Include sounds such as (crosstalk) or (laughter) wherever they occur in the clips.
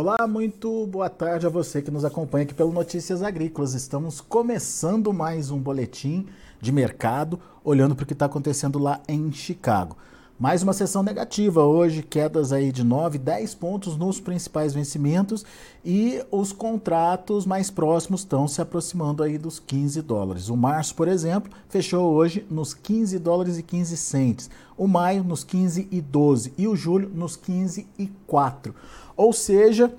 Olá, muito boa tarde a você que nos acompanha aqui pelo Notícias Agrícolas. Estamos começando mais um boletim de mercado, olhando para o que está acontecendo lá em Chicago. Mais uma sessão negativa hoje, quedas aí de 9, 10 pontos nos principais vencimentos e os contratos mais próximos estão se aproximando aí dos 15 dólares. O março, por exemplo, fechou hoje nos 15 dólares e 15 centes. O maio nos 15 e 12 e o julho nos 15 e 4. Ou seja,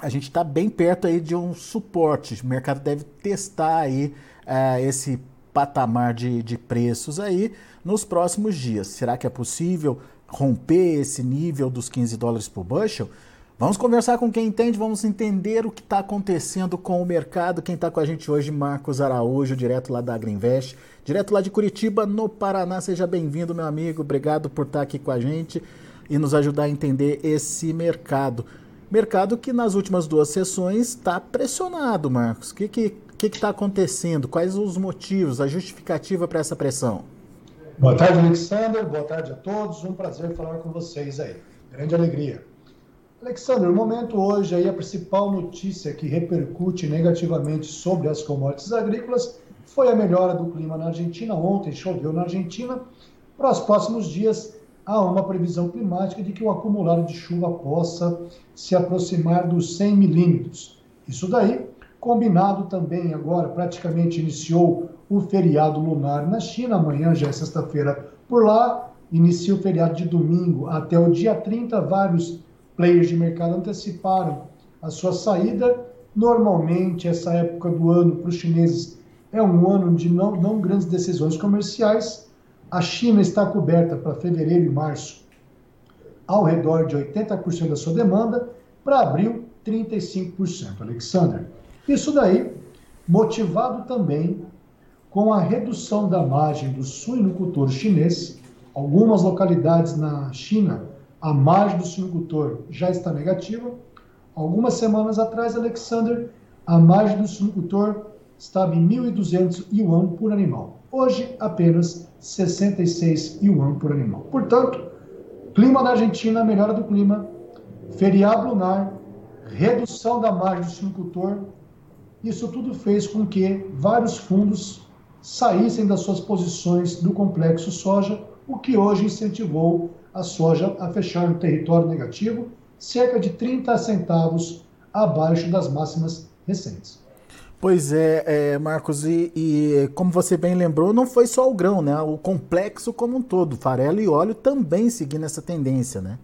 a gente está bem perto aí de um suporte. O mercado deve testar aí uh, esse patamar de, de preços aí nos próximos dias. Será que é possível romper esse nível dos 15 dólares por bushel? Vamos conversar com quem entende, vamos entender o que está acontecendo com o mercado. Quem está com a gente hoje, Marcos Araújo, direto lá da Agriinvest, direto lá de Curitiba, no Paraná. Seja bem-vindo, meu amigo. Obrigado por estar tá aqui com a gente e nos ajudar a entender esse mercado. Mercado que nas últimas duas sessões está pressionado, Marcos. O que, que o que está acontecendo? Quais os motivos, a justificativa para essa pressão? Boa tarde, Alexander. Boa tarde a todos. Um prazer falar com vocês aí. Grande alegria. Alexander, o momento hoje aí, a principal notícia que repercute negativamente sobre as commodities agrícolas foi a melhora do clima na Argentina. Ontem choveu na Argentina. Para os próximos dias, há uma previsão climática de que o acumulado de chuva possa se aproximar dos 100 milímetros. Isso daí Combinado também agora, praticamente iniciou o feriado lunar na China, amanhã já é sexta-feira por lá, inicia o feriado de domingo até o dia 30, vários players de mercado anteciparam a sua saída. Normalmente, essa época do ano para os chineses é um ano de não, não grandes decisões comerciais. A China está coberta para fevereiro e março ao redor de 80% da sua demanda, para abril, 35%. Alexander, isso daí, motivado também com a redução da margem do suinocultor chinês, algumas localidades na China, a margem do suinocultor já está negativa. Algumas semanas atrás, Alexander, a margem do suinocultor estava em 1.200 yuan por animal. Hoje, apenas 66 yuan por animal. Portanto, clima da Argentina, melhora do clima, feriado lunar, redução da margem do suinocultor, isso tudo fez com que vários fundos saíssem das suas posições do complexo soja, o que hoje incentivou a soja a fechar no território negativo, cerca de 30 centavos abaixo das máximas recentes. Pois é, é Marcos, e, e, como você bem lembrou, não foi só o grão, né? O complexo como um todo, farelo e óleo também seguindo essa tendência, né?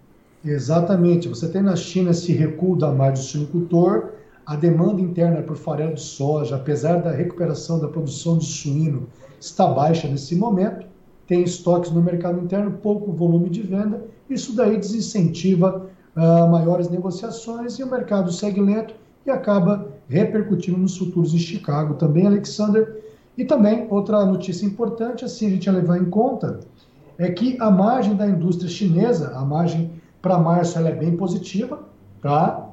Exatamente. Você tem na China esse recuo da margem do suinocultor, a demanda interna por farelo de soja, apesar da recuperação da produção de suíno, está baixa nesse momento. Tem estoques no mercado interno, pouco volume de venda. Isso daí desincentiva uh, maiores negociações e o mercado segue lento e acaba repercutindo nos futuros em Chicago também, Alexander. E também outra notícia importante, assim a gente ia levar em conta, é que a margem da indústria chinesa, a margem para março, ela é bem positiva, tá?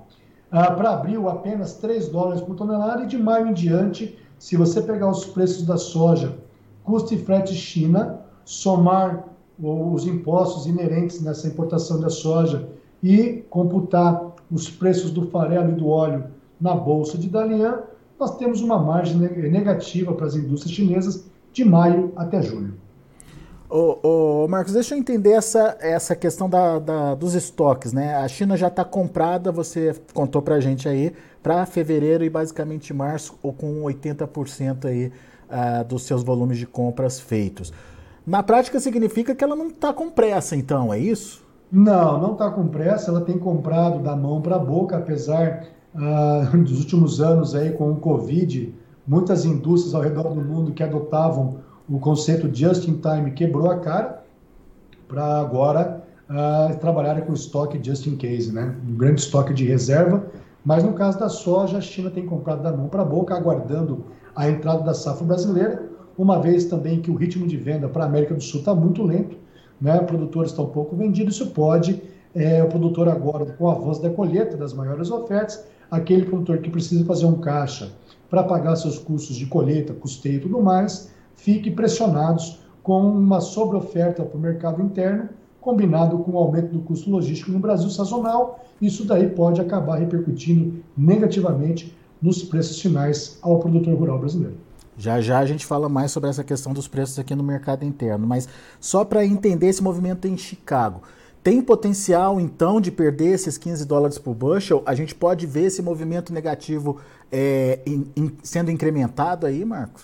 Ah, para abril apenas 3 dólares por tonelada e de maio em diante, se você pegar os preços da soja, custo e frete China, somar os impostos inerentes nessa importação da soja e computar os preços do farelo e do óleo na bolsa de Dalian, nós temos uma margem negativa para as indústrias chinesas de maio até julho. Ô, ô, Marcos, deixa eu entender essa, essa questão da, da dos estoques, né? A China já está comprada, você contou para a gente aí, para fevereiro e basicamente março, ou com 80% aí uh, dos seus volumes de compras feitos. Na prática significa que ela não está com pressa, então, é isso? Não, não está com pressa. Ela tem comprado da mão para a boca, apesar uh, (laughs) dos últimos anos aí com o Covid, muitas indústrias ao redor do mundo que adotavam o conceito just in time quebrou a cara para agora uh, trabalhar com estoque just in case, né? Um grande estoque de reserva. Mas no caso da soja, a China tem comprado da mão para a boca, aguardando a entrada da safra brasileira, uma vez também que o ritmo de venda para a América do Sul está muito lento, né? o produtor está um pouco vendido, isso pode, é, o produtor agora, com o avanço da colheita, das maiores ofertas, aquele produtor que precisa fazer um caixa para pagar seus custos de colheita, custeio e tudo mais, fique pressionados com uma sobreoferta para o mercado interno, combinado com o aumento do custo logístico no Brasil sazonal, isso daí pode acabar repercutindo negativamente nos preços finais ao produtor rural brasileiro. Já já a gente fala mais sobre essa questão dos preços aqui no mercado interno, mas só para entender esse movimento em Chicago. Tem potencial, então, de perder esses 15 dólares por bushel? A gente pode ver esse movimento negativo é, in, in, sendo incrementado aí, Marcos?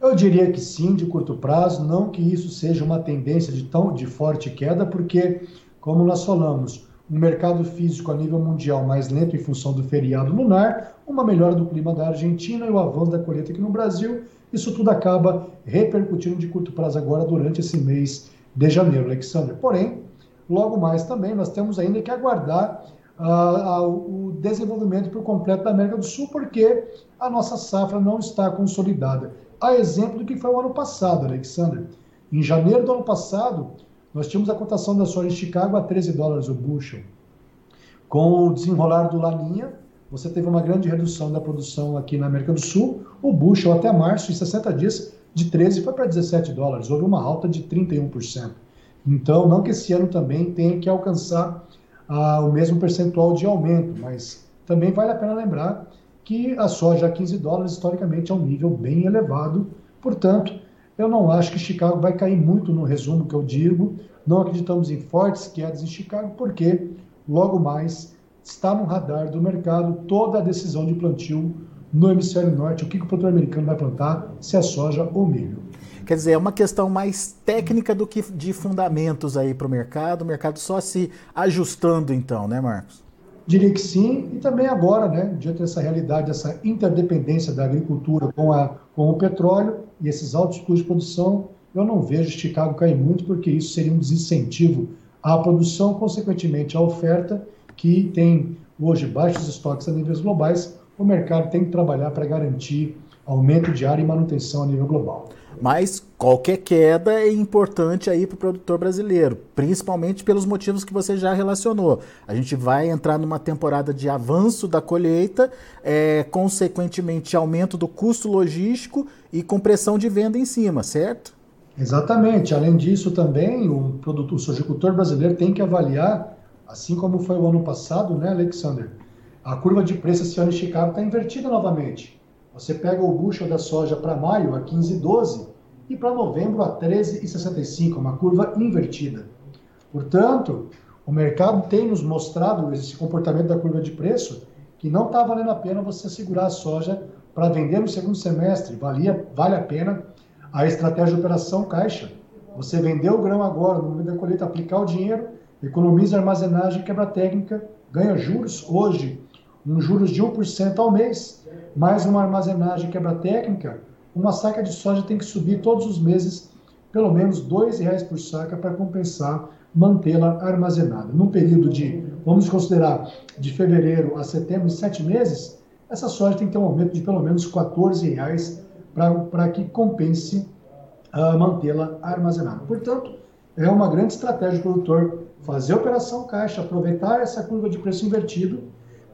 Eu diria que sim, de curto prazo, não que isso seja uma tendência de tão de forte queda, porque, como nós falamos, um mercado físico a nível mundial mais lento em função do feriado lunar, uma melhora do clima da Argentina e o avanço da colheita aqui no Brasil, isso tudo acaba repercutindo de curto prazo agora durante esse mês de janeiro, Alexander. Porém, logo mais também nós temos ainda que aguardar uh, uh, o desenvolvimento por completo da América do Sul, porque a nossa safra não está consolidada. A exemplo do que foi o ano passado, Alexander. Em janeiro do ano passado, nós tínhamos a cotação da soja em Chicago a 13 dólares o bushel. Com o desenrolar do Laninha, você teve uma grande redução da produção aqui na América do Sul. O bushel até março, em 60 dias, de 13 foi para 17 dólares. Houve uma alta de 31%. Então, não que esse ano também tenha que alcançar ah, o mesmo percentual de aumento, mas também vale a pena lembrar que a soja a 15 dólares, historicamente, é um nível bem elevado. Portanto, eu não acho que Chicago vai cair muito no resumo que eu digo. Não acreditamos em fortes quedas em Chicago, porque logo mais está no radar do mercado toda a decisão de plantio no hemisfério norte, o que, o produtor americano vai plantar, se é soja ou milho. Quer dizer, é uma questão mais técnica do que de fundamentos aí para o mercado, o mercado só se ajustando então, né, Marcos? Diria que sim, e também agora, né, diante dessa realidade, dessa interdependência da agricultura com, a, com o petróleo e esses altos custos de produção, eu não vejo Chicago cair muito, porque isso seria um desincentivo à produção, consequentemente à oferta, que tem hoje baixos estoques a níveis globais, o mercado tem que trabalhar para garantir aumento de área e manutenção a nível global. Mas qualquer queda é importante aí para o produtor brasileiro, principalmente pelos motivos que você já relacionou. A gente vai entrar numa temporada de avanço da colheita, é, consequentemente aumento do custo logístico e compressão de venda em cima, certo? Exatamente. Além disso, também o produtor, o sojicultor brasileiro tem que avaliar, assim como foi o ano passado, né, Alexander? A curva de preço esse ano em Chicago está invertida novamente. Você pega o bushel da soja para maio a 15,12 e para novembro a 13,65, uma curva invertida. Portanto, o mercado tem nos mostrado esse comportamento da curva de preço que não está valendo a pena você segurar a soja para vender no segundo semestre. Valia, vale a pena a estratégia de operação caixa. Você vendeu o grão agora, no momento da colheita, aplicar o dinheiro, economiza armazenagem, quebra técnica, ganha juros hoje, um juros de 1% ao mês mais uma armazenagem quebra técnica, uma saca de soja tem que subir todos os meses pelo menos R$ reais por saca para compensar mantê-la armazenada. Num período de, vamos considerar, de fevereiro a setembro, sete meses, essa soja tem que ter um aumento de pelo menos R$ reais para que compense uh, mantê-la armazenada. Portanto, é uma grande estratégia do produtor fazer operação caixa, aproveitar essa curva de preço invertido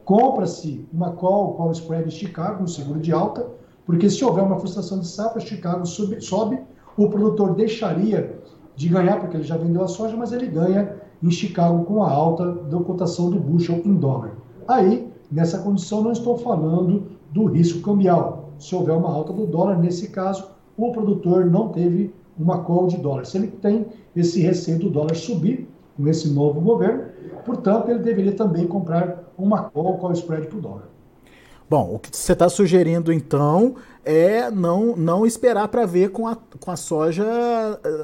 compra-se uma call, call spread Chicago, um seguro de alta, porque se houver uma frustração de safra, Chicago sobe, sobe, o produtor deixaria de ganhar, porque ele já vendeu a soja, mas ele ganha em Chicago com a alta da cotação do bushel em dólar. Aí, nessa condição, não estou falando do risco cambial. Se houver uma alta do dólar, nesse caso, o produtor não teve uma call de dólar. Se ele tem esse receio do dólar subir com esse novo governo, portanto, ele deveria também comprar uma call o spread para o dólar. Bom, o que você está sugerindo então é não, não esperar para ver com a, com a soja,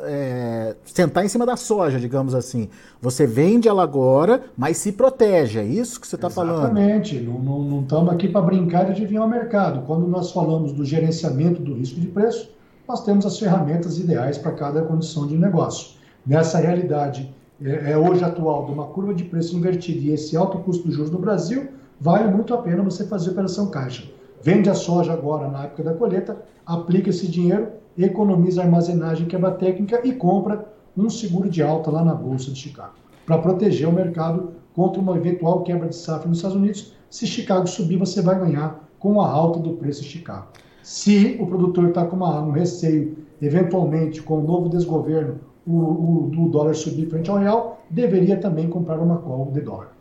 é, sentar em cima da soja, digamos assim. Você vende ela agora, mas se protege, é isso que você está falando? Exatamente, não estamos aqui para brincar de adivinhar o mercado. Quando nós falamos do gerenciamento do risco de preço, nós temos as ferramentas ideais para cada condição de negócio. Nessa realidade é, é, hoje atual de uma curva de preço invertida e esse alto custo de juros no Brasil, vale muito a pena você fazer operação caixa. Vende a soja agora na época da colheita, aplica esse dinheiro, economiza a armazenagem quebra técnica e compra um seguro de alta lá na Bolsa de Chicago, para proteger o mercado contra uma eventual quebra de safra nos Estados Unidos. Se Chicago subir, você vai ganhar com a alta do preço de Chicago. Se o produtor está com uma, um receio, eventualmente com o novo desgoverno o, o, o dólar subir frente ao real, deveria também comprar uma call de dólar.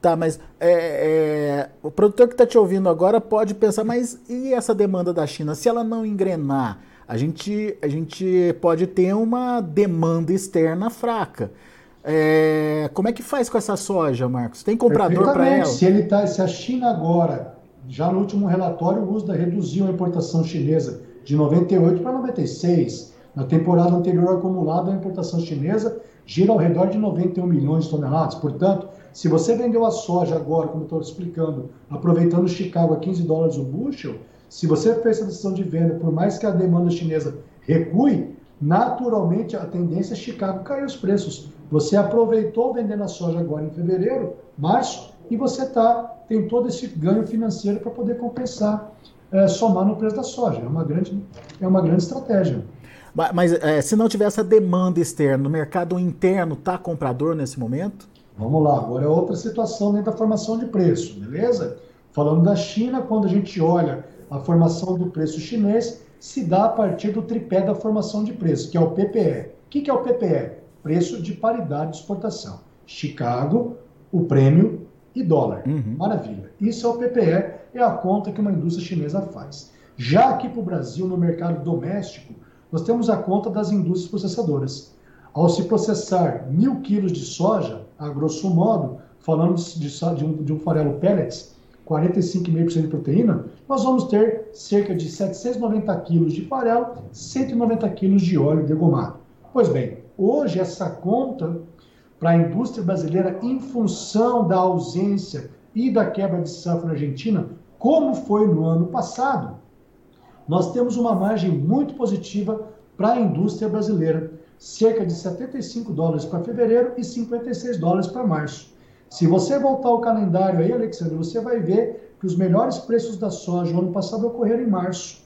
Tá, mas é, é, o produtor que está te ouvindo agora pode pensar, mas e essa demanda da China? Se ela não engrenar, a gente, a gente pode ter uma demanda externa fraca. É, como é que faz com essa soja, Marcos? Tem comprador para ela? Se, ele tá, se a China agora, já no último relatório, o USDA reduziu a importação chinesa de 98 para 96. Na temporada anterior acumulada, a importação chinesa gira ao redor de 91 milhões de toneladas. Portanto, se você vendeu a soja agora, como estou explicando, aproveitando Chicago a 15 dólares o bushel, se você fez essa decisão de venda, por mais que a demanda chinesa recue, naturalmente a tendência é Chicago cair os preços. Você aproveitou vendendo a soja agora em fevereiro, março, e você tá, tem todo esse ganho financeiro para poder compensar, é, somar no preço da soja. É uma grande, é uma grande estratégia. Mas é, se não tiver essa demanda externa, o mercado interno está comprador nesse momento? Vamos lá, agora é outra situação dentro da formação de preço, beleza? Falando da China, quando a gente olha a formação do preço chinês, se dá a partir do tripé da formação de preço, que é o PPE. O que é o PPE? Preço de paridade de exportação. Chicago, o prêmio e dólar. Uhum. Maravilha. Isso é o PPE, é a conta que uma indústria chinesa faz. Já aqui para o Brasil, no mercado doméstico, nós temos a conta das indústrias processadoras. Ao se processar mil quilos de soja, a grosso modo, falando de, de, um, de um farelo pellets, 45,5% de proteína, nós vamos ter cerca de 790 quilos de farelo, 190 quilos de óleo degomado. Pois bem, hoje essa conta para a indústria brasileira, em função da ausência e da quebra de safra na Argentina, como foi no ano passado, nós temos uma margem muito positiva para a indústria brasileira, cerca de 75 dólares para fevereiro e 56 dólares para março. Se você voltar ao calendário aí, Alexandre, você vai ver que os melhores preços da soja no ano passado ocorreram em março,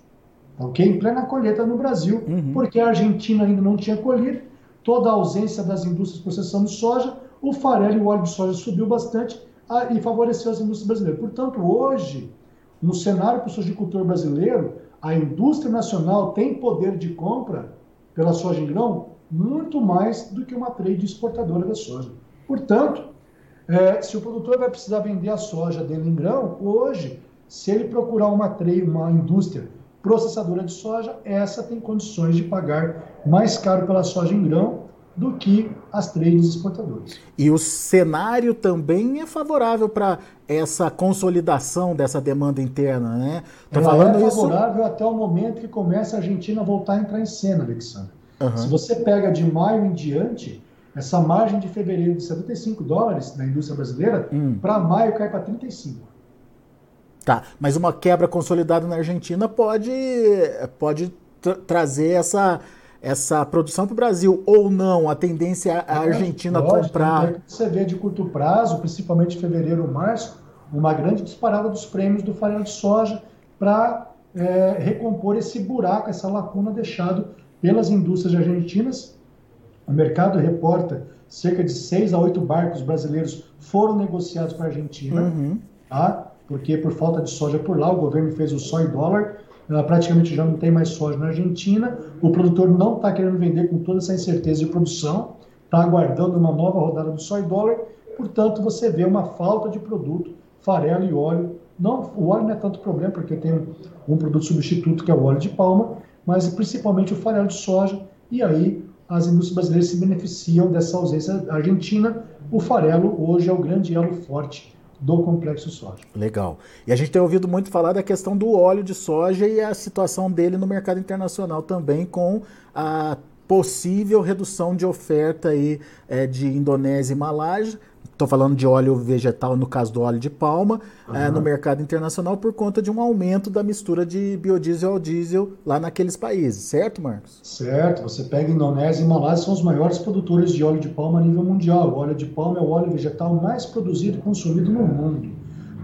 ok? Em plena colheita no Brasil, uhum. porque a Argentina ainda não tinha colhido, toda a ausência das indústrias processando soja, o farelo e o óleo de soja subiu bastante a, e favoreceu as indústrias brasileiras. Portanto, hoje, no cenário para o sojicultor brasileiro, a indústria nacional tem poder de compra pela soja em grão muito mais do que uma trade exportadora da soja. Portanto, é, se o produtor vai precisar vender a soja dele em grão, hoje, se ele procurar uma trade, uma indústria processadora de soja, essa tem condições de pagar mais caro pela soja em grão do que as trades exportadoras. E o cenário também é favorável para essa consolidação dessa demanda interna, né? Tô Ela falando é favorável isso... até o momento que começa a Argentina a voltar a entrar em cena, Alexandre. Uhum. Se você pega de maio em diante, essa margem de fevereiro de 75 dólares na indústria brasileira, hum. para maio cai para 35. Tá, mas uma quebra consolidada na Argentina pode, pode tra trazer essa, essa produção para o Brasil, ou não? A tendência é a Argentina lógico, comprar. Você vê de curto prazo, principalmente fevereiro ou março, uma grande disparada dos prêmios do farelo de soja para é, recompor esse buraco, essa lacuna deixado pelas indústrias argentinas. O mercado reporta cerca de seis a oito barcos brasileiros foram negociados para a Argentina, uhum. tá? porque por falta de soja por lá, o governo fez o só em dólar, uh, praticamente já não tem mais soja na Argentina, o produtor não está querendo vender com toda essa incerteza de produção, está aguardando uma nova rodada do em dólar, portanto você vê uma falta de produto, farelo e óleo. Não, o óleo não é tanto problema, porque tem um, um produto substituto que é o óleo de palma, mas principalmente o farelo de soja, e aí as indústrias brasileiras se beneficiam dessa ausência argentina. O farelo hoje é o grande elo forte do complexo soja. Legal. E a gente tem ouvido muito falar da questão do óleo de soja e a situação dele no mercado internacional também com a possível redução de oferta aí, é, de Indonésia e Malásia Estou falando de óleo vegetal, no caso do óleo de palma, uhum. é, no mercado internacional, por conta de um aumento da mistura de biodiesel ao diesel lá naqueles países, certo, Marcos? Certo. Você pega Indonésia e Malásia, são os maiores produtores de óleo de palma a nível mundial. O óleo de palma é o óleo vegetal mais produzido e consumido no mundo.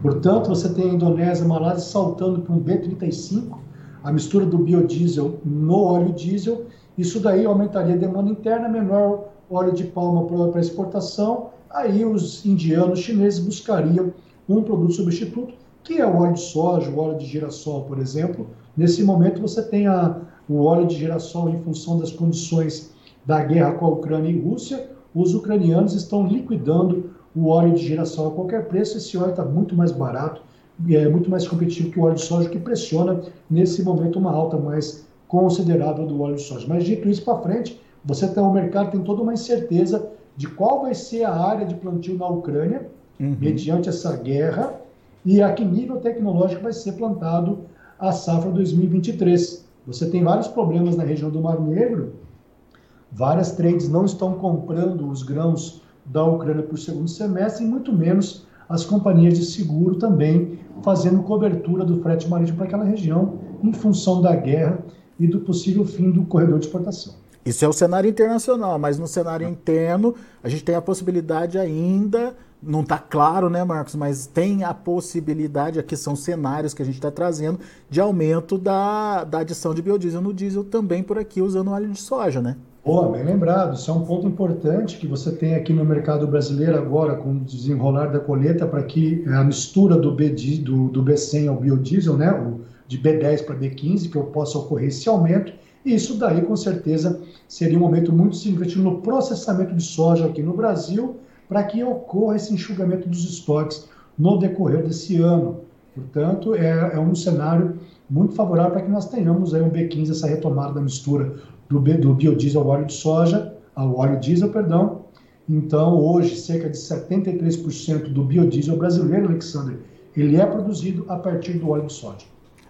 Portanto, você tem a Indonésia e Malásia saltando para um B35, a mistura do biodiesel no óleo diesel. Isso daí aumentaria a demanda interna, menor óleo de palma para exportação aí os indianos chineses buscariam um produto substituto, que é o óleo de soja, o óleo de girassol, por exemplo. Nesse momento você tem a, o óleo de girassol em função das condições da guerra com a Ucrânia e Rússia, os ucranianos estão liquidando o óleo de girassol a qualquer preço. Esse óleo está muito mais barato é muito mais competitivo que o óleo de soja, que pressiona nesse momento uma alta mais considerável do óleo de soja. Mas dito isso para frente, você tem o mercado tem toda uma incerteza de qual vai ser a área de plantio na Ucrânia, uhum. mediante essa guerra, e a que nível tecnológico vai ser plantado a safra 2023. Você tem vários problemas na região do Mar Negro, várias trades não estão comprando os grãos da Ucrânia para o segundo semestre, e muito menos as companhias de seguro também fazendo cobertura do frete marítimo para aquela região, em função da guerra e do possível fim do corredor de exportação. Isso é o cenário internacional, mas no cenário interno a gente tem a possibilidade ainda, não está claro, né, Marcos, mas tem a possibilidade, aqui são cenários que a gente está trazendo, de aumento da, da adição de biodiesel no diesel também por aqui, usando óleo de soja, né? Boa, bem lembrado. Isso é um ponto importante que você tem aqui no mercado brasileiro agora, com o desenrolar da colheita, para que a mistura do, B, do, do B100 ao biodiesel, né, o, de B10 para B15, que possa ocorrer esse aumento. Isso daí, com certeza, seria um momento muito significativo no processamento de soja aqui no Brasil, para que ocorra esse enxugamento dos estoques no decorrer desse ano. Portanto, é, é um cenário muito favorável para que nós tenhamos aí um B15, essa retomada da mistura do, do biodiesel ao óleo de soja, ao óleo diesel, perdão. Então, hoje, cerca de 73% do biodiesel brasileiro, Alexander, ele é produzido a partir do óleo de soja.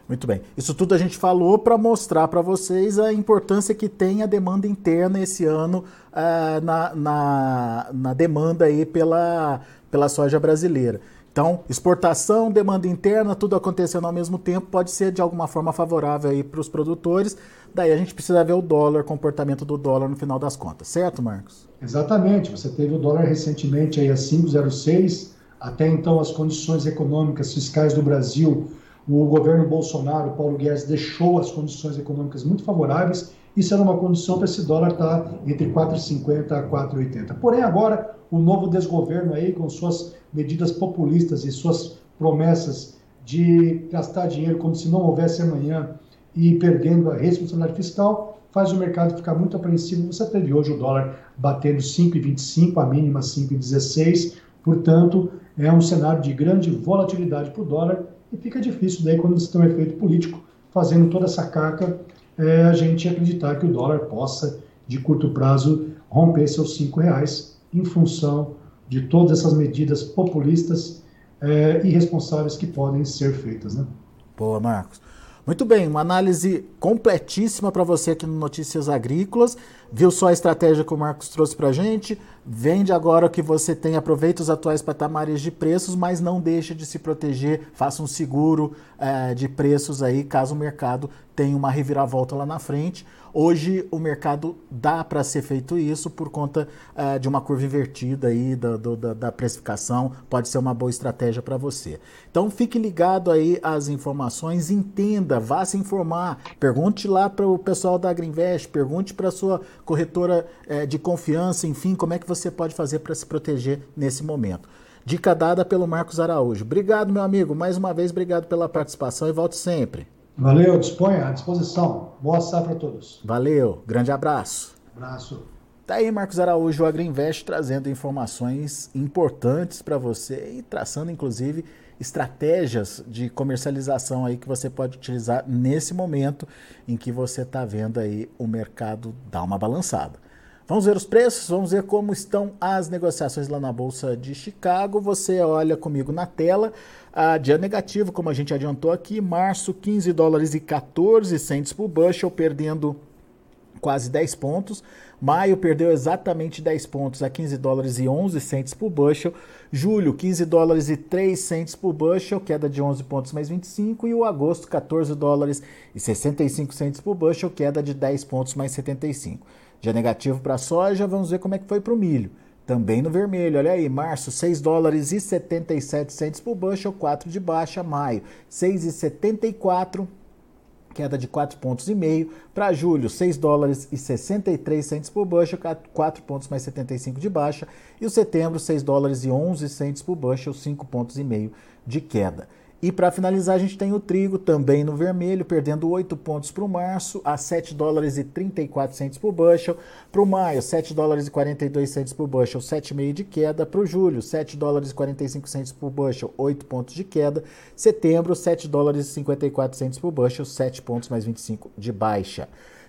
Muito bem. Isso tudo a gente falou para mostrar para vocês a importância que tem a demanda interna esse ano uh, na, na, na, demanda aí pela, pela soja brasileira. Então, exportação, demanda interna, tudo acontecendo ao mesmo tempo pode ser de alguma forma favorável aí para os produtores. Daí a gente precisa ver o dólar, comportamento do dólar no final das contas, certo, Marcos? Exatamente. Você teve o dólar recentemente aí a 5,06. Até então, as condições econômicas fiscais do Brasil, o governo Bolsonaro, Paulo Guedes, deixou as condições econômicas muito favoráveis. Isso era uma condição para esse dólar estar tá entre 4,50 a 4,80. Porém, agora, o novo desgoverno aí, com suas medidas populistas e suas promessas de gastar dinheiro como se não houvesse amanhã e perdendo a responsabilidade fiscal, faz o mercado ficar muito apreensivo. Você teve hoje o dólar batendo 5,25, a mínima 5,16, portanto, é um cenário de grande volatilidade para o dólar e fica difícil daí quando você tem um efeito político fazendo toda essa carga, é, a gente acreditar que o dólar possa, de curto prazo, romper seus cinco reais em função de todas essas medidas populistas é, irresponsáveis que podem ser feitas. Né? Boa, Marcos. Muito bem, uma análise completíssima para você aqui no Notícias Agrícolas. Viu só a estratégia que o Marcos trouxe para a gente? Vende agora o que você tem, aproveita os atuais patamares de preços, mas não deixe de se proteger, faça um seguro é, de preços aí, caso o mercado tenha uma reviravolta lá na frente. Hoje o mercado dá para ser feito isso por conta uh, de uma curva invertida aí da, do, da, da, precificação, pode ser uma boa estratégia para você. Então fique ligado aí às informações, entenda, vá se informar, pergunte lá para o pessoal da Agriinvest, pergunte para sua corretora uh, de confiança, enfim, como é que você pode fazer para se proteger nesse momento. Dica dada pelo Marcos Araújo. Obrigado, meu amigo. Mais uma vez, obrigado pela participação e volte sempre. Valeu, disponha à disposição. Boa safra a todos. Valeu, grande abraço. Abraço. Tá aí Marcos Araújo, o Agriinvest, trazendo informações importantes para você e traçando, inclusive, estratégias de comercialização aí que você pode utilizar nesse momento em que você está vendo aí o mercado dar uma balançada. Vamos ver os preços, vamos ver como estão as negociações lá na Bolsa de Chicago. Você olha comigo na tela. A dia negativo, como a gente adiantou aqui, março 15 dólares e 14 centes por bushel, perdendo quase 10 pontos. Maio perdeu exatamente 10 pontos a 15 dólares e 11 centes por bushel. Julho, 15 dólares e 3 centes por bushel, queda de 11 pontos mais 25. E o agosto, 14 dólares e 65 centes por bushel, queda de 10 pontos mais 75. Já negativo para a soja, vamos ver como é que foi para o milho. Também no vermelho, olha aí, março 6 dólares e 77 centes por bushel, 4 de baixa, maio 6,74 queda de 4 pontos e meio. Para julho, 6 dólares e 63 centes por bushel, 4 pontos mais 75 de baixa. E o setembro, 6 dólares e 11 centes por bushel, 5 pontos e meio de queda. E para finalizar, a gente tem o trigo também no vermelho, perdendo 8 pontos para o março, a 7 dólares e 34 centos por bushel. Para o maio, 7 dólares e 42 centos por bushel, 7,5 de queda. Para o julho, 7 dólares e 45 centos por bushel, 8 pontos de queda. Setembro, 7 dólares e 54 centos por bushel, 7 pontos mais 25 de baixa.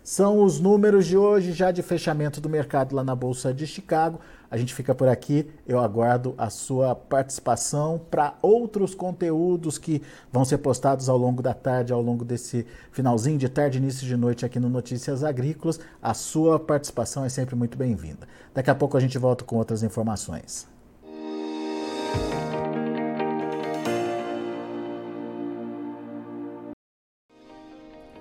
São os números de hoje, já de fechamento do mercado lá na Bolsa de Chicago. A gente fica por aqui. Eu aguardo a sua participação para outros conteúdos que vão ser postados ao longo da tarde, ao longo desse finalzinho de tarde, início de noite aqui no Notícias Agrícolas. A sua participação é sempre muito bem-vinda. Daqui a pouco a gente volta com outras informações.